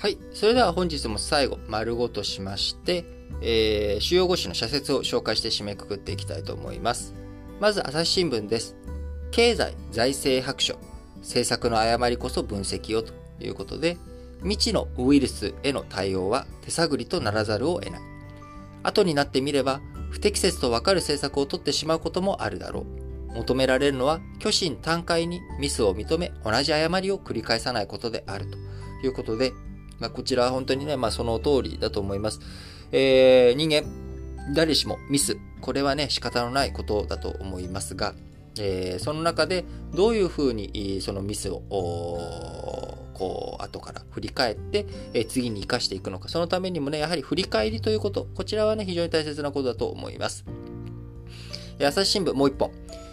はい。それでは本日も最後、丸ごとしまして、えー、主要語詞の社説を紹介して締めくくっていきたいと思います。まず、朝日新聞です。経済財政白書、政策の誤りこそ分析をということで、未知のウイルスへの対応は手探りとならざるを得ない。後になってみれば、不適切とわかる政策を取ってしまうこともあるだろう。求められるのは、虚心坦懐にミスを認め、同じ誤りを繰り返さないことであるということで、まあ、こちらは本当にね、まあ、その通りだと思います。えー、人間、誰しもミス、これはね、仕方のないことだと思いますが、えー、その中でどういうふうにそのミスをこう後から振り返って、えー、次に生かしていくのかそのためにもねやはり振り返りということこちらはね非常に大切なことだと思います。朝日新聞もう一本、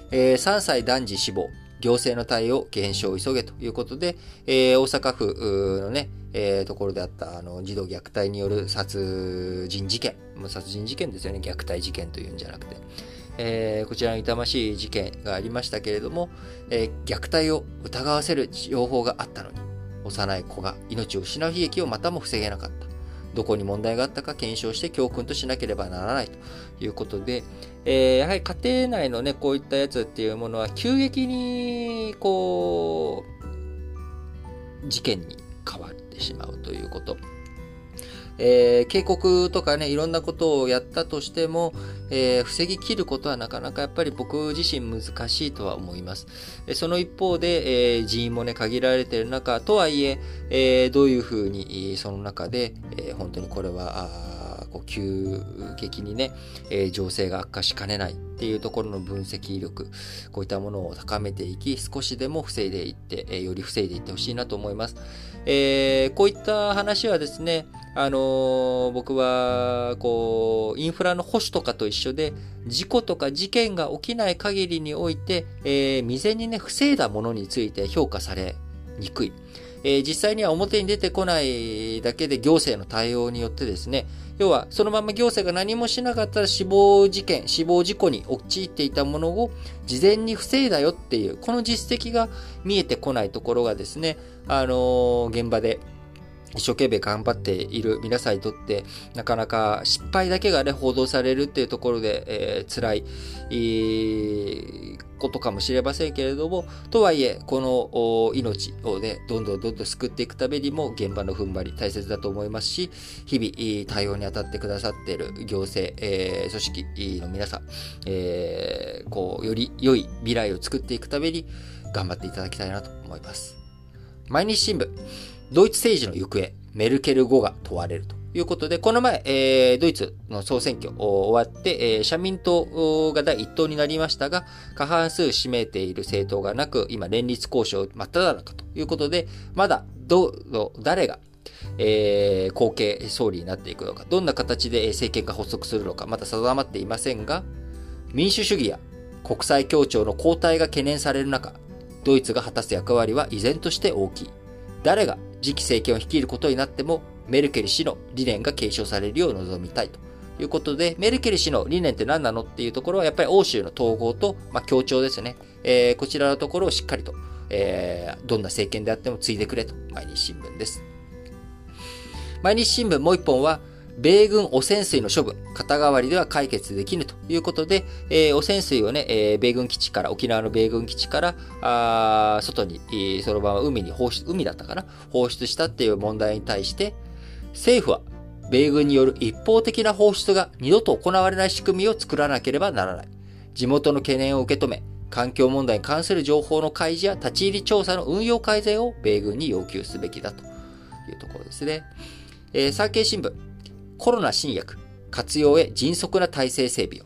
え、3歳男児死亡。行政の対応減少を急げということで、えー、大阪府のね、えー、ところであったあの児童虐待による殺人事件、もう殺人事件ですよね、虐待事件というんじゃなくて、えー、こちらの痛ましい事件がありましたけれども、えー、虐待を疑わせる情報があったのに、幼い子が命を失う悲劇をまたも防げなかった。どこに問題があったか検証して教訓としなければならないということで、えー、やはり家庭内のね、こういったやつっていうものは急激に、こう、事件に変わってしまうということ。えー、警告とかね、いろんなことをやったとしても、えー、防ぎ切ることはなかなかやっぱり僕自身難しいとは思います。その一方で、えー、人員もね、限られている中、とはいええー、どういうふうに、その中で、えー、本当にこれは、こう急激にね、えー、情勢が悪化しかねないっていうところの分析力、こういったものを高めていき、少しでも防いでいって、えー、より防いでいってほしいなと思います。えー、こういった話はですね、あのー、僕は、こう、インフラの保守とかと一緒で、事故とか事件が起きない限りにおいて、えー、未然にね、防いだものについて評価されにくい。えー、実際には表に出てこないだけで行政の対応によってですね、要はそのまま行政が何もしなかったら死亡事件、死亡事故に陥っていたものを事前に防いだよっていう、この実績が見えてこないところがですね、あのー、現場で一生懸命頑張っている皆さんにとって、なかなか失敗だけがね、報道されるっていうところで、えー、辛い、えー、ことかもしれませんけれども、とはいえ、この命をね、どんどんどんどん救っていくためにも、現場の踏ん張り大切だと思いますし、日々対応に当たってくださっている行政、えー、組織の皆さん、えー、こう、より良い未来を作っていくために、頑張っていただきたいなと思います。毎日新聞。ドイツ政治の行方、メルケル後が問われるということで、この前、えー、ドイツの総選挙終わって、えー、社民党が第一党になりましたが、過半数占めている政党がなく、今連立交渉真っ只中ということで、まだ、ど、誰がえー、後継総理になっていくのか、どんな形で政権が発足するのか、まだ定まっていませんが、民主主義や国際協調の後退が懸念される中、ドイツが果たす役割は依然として大きい。誰が次期政権を率いることになっても、メルケル氏の理念が継承されるよう望みたいということで、メルケル氏の理念って何なのっていうところは、やっぱり欧州の統合と、まあ、協調ですね。えー、こちらのところをしっかりと、えー、どんな政権であっても継いでくれと、毎日新聞です。毎日新聞もう一本は、米軍汚染水の処分、肩代わりでは解決できぬということで、えー、汚染水をね、えー、米軍基地から、沖縄の米軍基地から、あ外に、えー、そのまま海に放出、海だったかな？放出したっていう問題に対して、政府は、米軍による一方的な放出が二度と行われない仕組みを作らなければならない。地元の懸念を受け止め、環境問題に関する情報の開示や立ち入り調査の運用改善を米軍に要求すべきだというところですね。えー、産経新聞。コロナ新薬、活用へ迅速な体制整備を。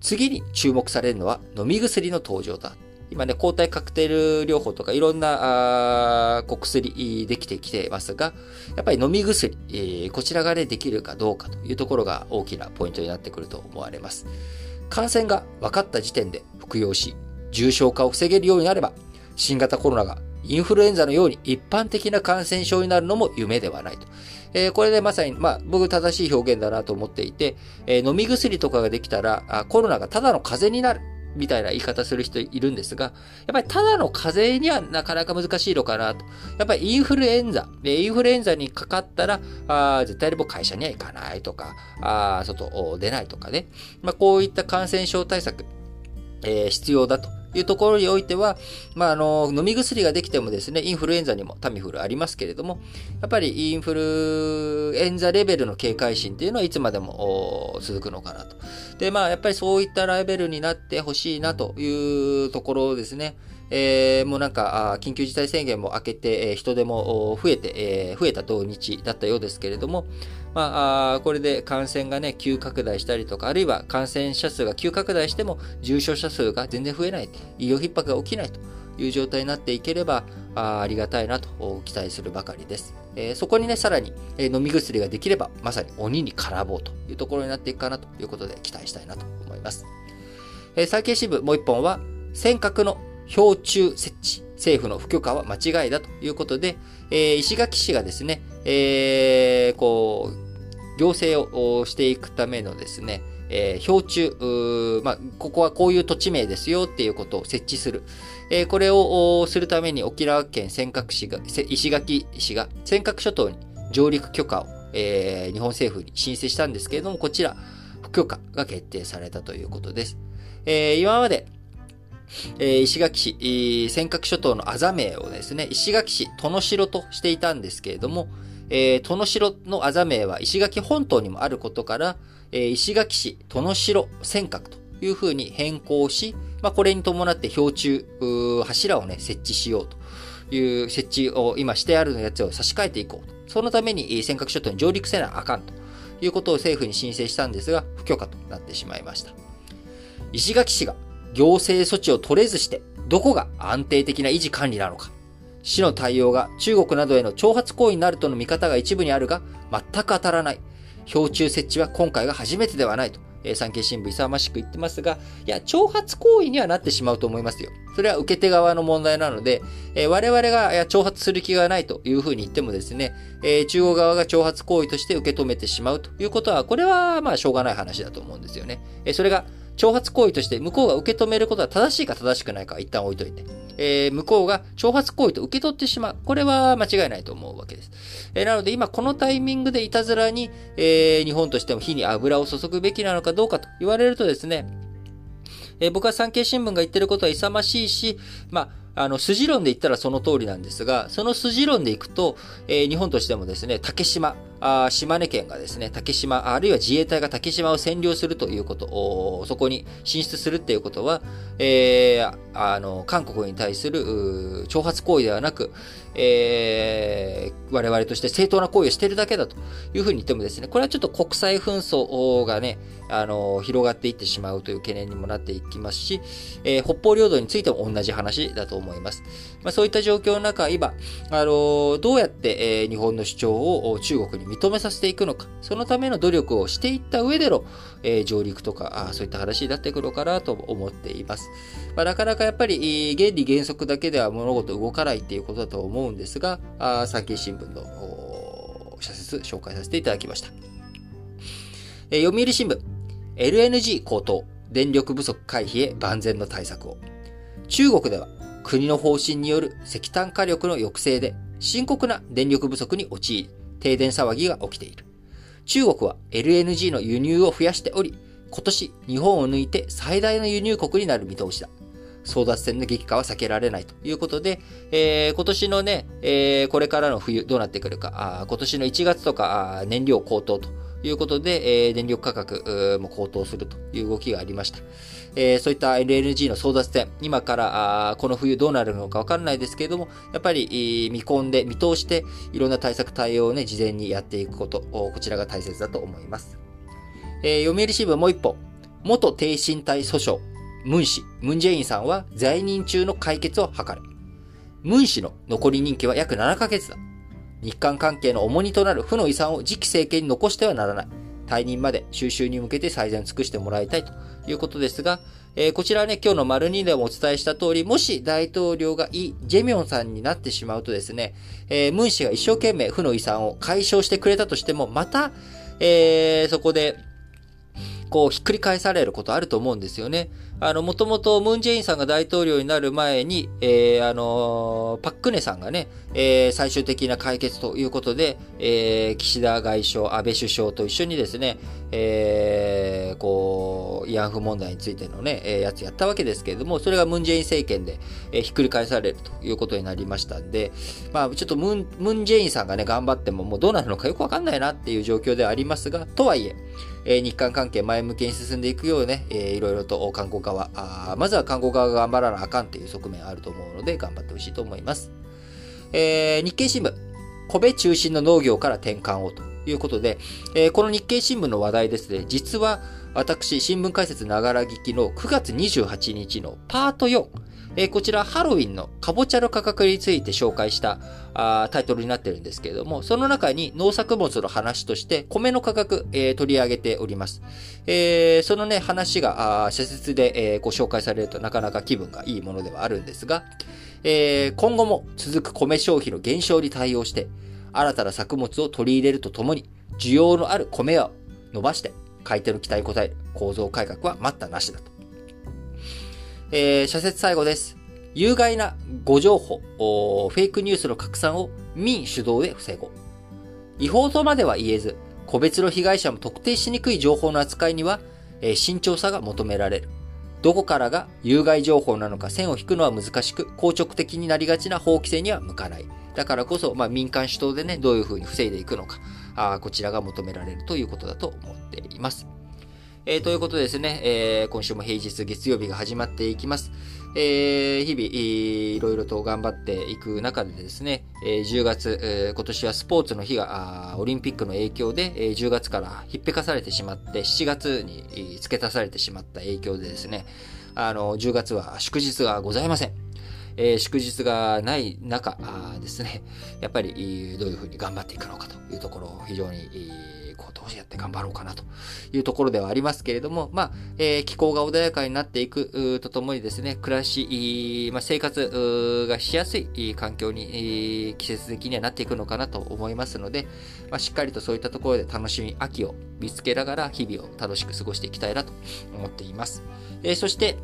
次に注目されるのは飲み薬の登場だ。今ね、抗体カクテル療法とかいろんなあ薬できてきてますが、やっぱり飲み薬、えー、こちらがね、できるかどうかというところが大きなポイントになってくると思われます。感染が分かった時点で服用し、重症化を防げるようになれば、新型コロナがインフルエンザのように一般的な感染症になるのも夢ではないと。えー、これでまさに、まあ、僕正しい表現だなと思っていて、えー、飲み薬とかができたら、あコロナがただの風邪になる。みたいな言い方する人いるんですが、やっぱりただの風邪にはなかなか難しいのかなと。やっぱりインフルエンザ、インフルエンザにかかったら、あ絶対にも会社には行かないとか、あ外出ないとかね。まあ、こういった感染症対策、えー、必要だというところにおいては、まあ、あの、飲み薬ができてもですね、インフルエンザにもタミフルありますけれども、やっぱりインフルエンザレベルの警戒心っていうのはいつまでも続くのかなと。で、まあ、やっぱりそういったレベルになってほしいなというところですね。えー、もうなんか、緊急事態宣言も明けて、えー、人手も増えて、えー、増えた土日だったようですけれども、まあ、これで感染がね、急拡大したりとか、あるいは感染者数が急拡大しても、重症者数が全然増えない、医療逼迫が起きないという状態になっていければ、あありがたいなと期待するばかりです。えー、そこにね、さらに、えー、飲み薬ができれば、まさに鬼に絡ぼうというところになっていくかなということで期待したいなと思います。えー、産経新聞もう一本は、尖閣の標柱設置、政府の不許可は間違いだということで、えー、石垣市がですね、えー、こう、行政をしていくためのですね、えー、標柱、まあ、ここはこういう土地名ですよっていうことを設置する。えー、これをするために沖縄県尖閣市が、石垣市が尖閣諸島に上陸許可を、えー、日本政府に申請したんですけれども、こちら、不許可が決定されたということです。えー、今まで、えー、石垣市、えー、尖閣諸島のあざ名をですね、石垣市、殿城としていたんですけれども、えー、殿城のあざ名は石垣本島にもあることから、えー、石垣市、殿城、尖閣というふうに変更し、まあ、これに伴って標柱、柱をね、設置しようという設置を今してあるやつを差し替えていこうと。そのために尖閣諸島に上陸せなあかんということを政府に申請したんですが、不許可となってしまいました。石垣市が行政措置を取れずして、どこが安定的な維持管理なのか。市の対応が中国などへの挑発行為になるとの見方が一部にあるが、全く当たらない。標柱設置は今回が初めてではないと、えー、産経新聞勇ましく言ってますが、いや、挑発行為にはなってしまうと思いますよ。それは受け手側の問題なので、えー、我々がいや挑発する気がないというふうに言ってもですね、えー、中国側が挑発行為として受け止めてしまうということは、これはまあしょうがない話だと思うんですよね。え、それが挑発行為として向こうが受け止めることは正しいか正しくないか一旦置いといて、えー、向こうが挑発行為と受け取ってしまう。これは間違いないと思うわけです。えー、なので今このタイミングでいたずらに、えー、日本としても火に油を注ぐべきなのかどうかと言われるとですね、えー、僕は産経新聞が言ってることは勇ましいし、まあ、あの、筋論で言ったらその通りなんですが、その筋論でいくと、えー、日本としてもですね、竹島、あ島根県がですね、竹島、あるいは自衛隊が竹島を占領するということ、そこに進出するっていうことは、えー、あの、韓国に対する挑発行為ではなく、えー、我々として正当な行為をしているだけだというふうに言ってもですね、これはちょっと国際紛争がね、あの、広がっていってしまうという懸念にもなっていきますし、えー、北方領土についても同じ話だと思います。まあ、そういった状況の中、今、あの、どうやって、え、日本の主張を中国に認めさせていくのか、そのための努力をしていった上での、え、上陸とかあ、そういった話になってくるのかなと思っています。まあ、なかなかやっぱり原理原則だけでは物事動かないっていうことだと思うんですが、あ産経新聞の社説紹介させていただきました。えー、読売新聞、LNG 高騰、電力不足回避へ万全の対策を。中国では国の方針による石炭火力の抑制で深刻な電力不足に陥り、停電騒ぎが起きている。中国は LNG の輸入を増やしており、今年日本を抜いて最大の輸入国になる見通しだ。争奪戦の激化は避けられないということで、えー、今年のね、えー、これからの冬どうなってくるか、あ今年の1月とか燃料高騰ということで、えー、電力価格も高騰するという動きがありました。えー、そういった LNG の争奪戦、今からあこの冬どうなるのかわからないですけれども、やっぱり見込んで、見通して、いろんな対策対応をね、事前にやっていくこと、こちらが大切だと思います。えー、読売新聞もう一歩、元低身体訴訟、ムン氏、ムンジェインさんは在任中の解決を図る。ムン氏の残り任期は約7ヶ月だ。日韓関係の重荷となる負の遺産を次期政権に残してはならない。退任まで収集に向けて最善を尽くしてもらいたいということですが、えー、こちらはね、今日の丸2でもお伝えした通り、もし大統領がイ・ジェミョンさんになってしまうとですね、えー、ムン氏が一生懸命負の遺産を解消してくれたとしても、また、えー、そこで、こう、ひっくり返されることあると思うんですよね。あの、もともとムンジェインさんが大統領になる前に、えー、あのー、パックネさんがね、えー、最終的な解決ということで、えー、岸田外相、安倍首相と一緒にですね、えー、こう、慰安婦問題についてのね、えー、やつやったわけですけれども、それがムンジェイン政権で、えー、ひっくり返されるということになりましたんで、まあ、ちょっとムン、ムンジェインさんがね、頑張ってももうどうなるのかよくわかんないなっていう状況ではありますが、とはいえ、え、日韓関係前向きに進んでいくようね、えー、いろいろと韓国側、あまずは韓国側が頑張らなあかんっていう側面あると思うので、頑張ってほしいと思います。えー、日経新聞、米中心の農業から転換をということで、えー、この日経新聞の話題ですね、実は私、新聞解説ながら聞きの9月28日のパート4、えー、こちらハロウィンのかぼちゃの価格について紹介したあタイトルになってるんですけれども、その中に農作物の話として米の価格、えー、取り上げております。えー、そのね、話があ社説で、えー、ご紹介されるとなかなか気分がいいものではあるんですが、えー、今後も続く米消費の減少に対応して、新たな作物を取り入れるとともに、需要のある米を伸ばして、買い手の期待に応える構造改革は待ったなしだと。えー、社説最後です。有害な誤情報、フェイクニュースの拡散を民主導で防ごう。違法とまでは言えず、個別の被害者も特定しにくい情報の扱いには、えー、慎重さが求められる。どこからが有害情報なのか線を引くのは難しく、硬直的になりがちな法規制には向かない。だからこそ、まあ、民間主導でね、どういうふうに防いでいくのか、あこちらが求められるということだと思っています。えー、ということでですね、えー、今週も平日月曜日が始まっていきます。えー、日々、いろいろと頑張っていく中でですね、えー、10月、えー、今年はスポーツの日が、オリンピックの影響で、えー、10月からひっぺかされてしまって、7月に付け足されてしまった影響でですね、あの、10月は祝日がございません。えー、祝日がない中ですね、やっぱりどういうふうに頑張っていくのかというところを非常に、こう、どうやって頑張ろうかなというところではありますけれども、まあ、え、気候が穏やかになっていくとともにですね、暮らし、ま、生活がしやすい環境に、季節的にはなっていくのかなと思いますので、ま、しっかりとそういったところで楽しみ、秋を見つけながら日々を楽しく過ごしていきたいなと思っています。え、そして、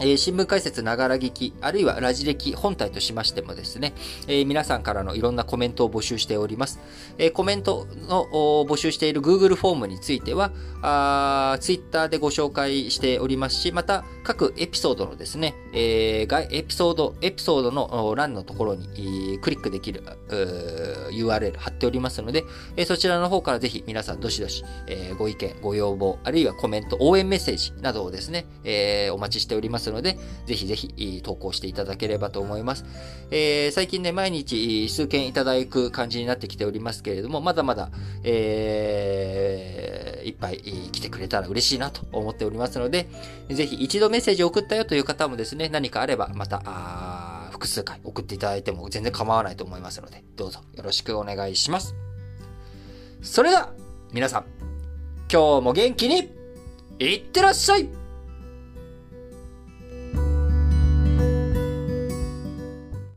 えー、新聞解説ながら聞き、あるいはラジ歴本体としましてもですね、えー、皆さんからのいろんなコメントを募集しております。えー、コメントの募集している Google フォームについては、あ Twitter でご紹介しておりますし、また各エピソードのですね、えー、エピソード、エピソードの欄のところにクリックできる URL 貼っておりますので、えー、そちらの方からぜひ皆さんどしどし、えー、ご意見、ご要望、あるいはコメント、応援メッセージなどをですね、えー、お待ちしておりますますので、ぜひぜひ投稿していただければと思います。えー、最近ね、毎日数件いただく感じになってきておりますけれども、まだまだ、えー、いっぱい来てくれたら嬉しいなと思っておりますので、ぜひ一度メッセージを送ったよという方もですね、何かあればまた、複数回送っていただいても全然構わないと思いますので、どうぞよろしくお願いします。それでは、皆さん、今日も元気にいってらっしゃい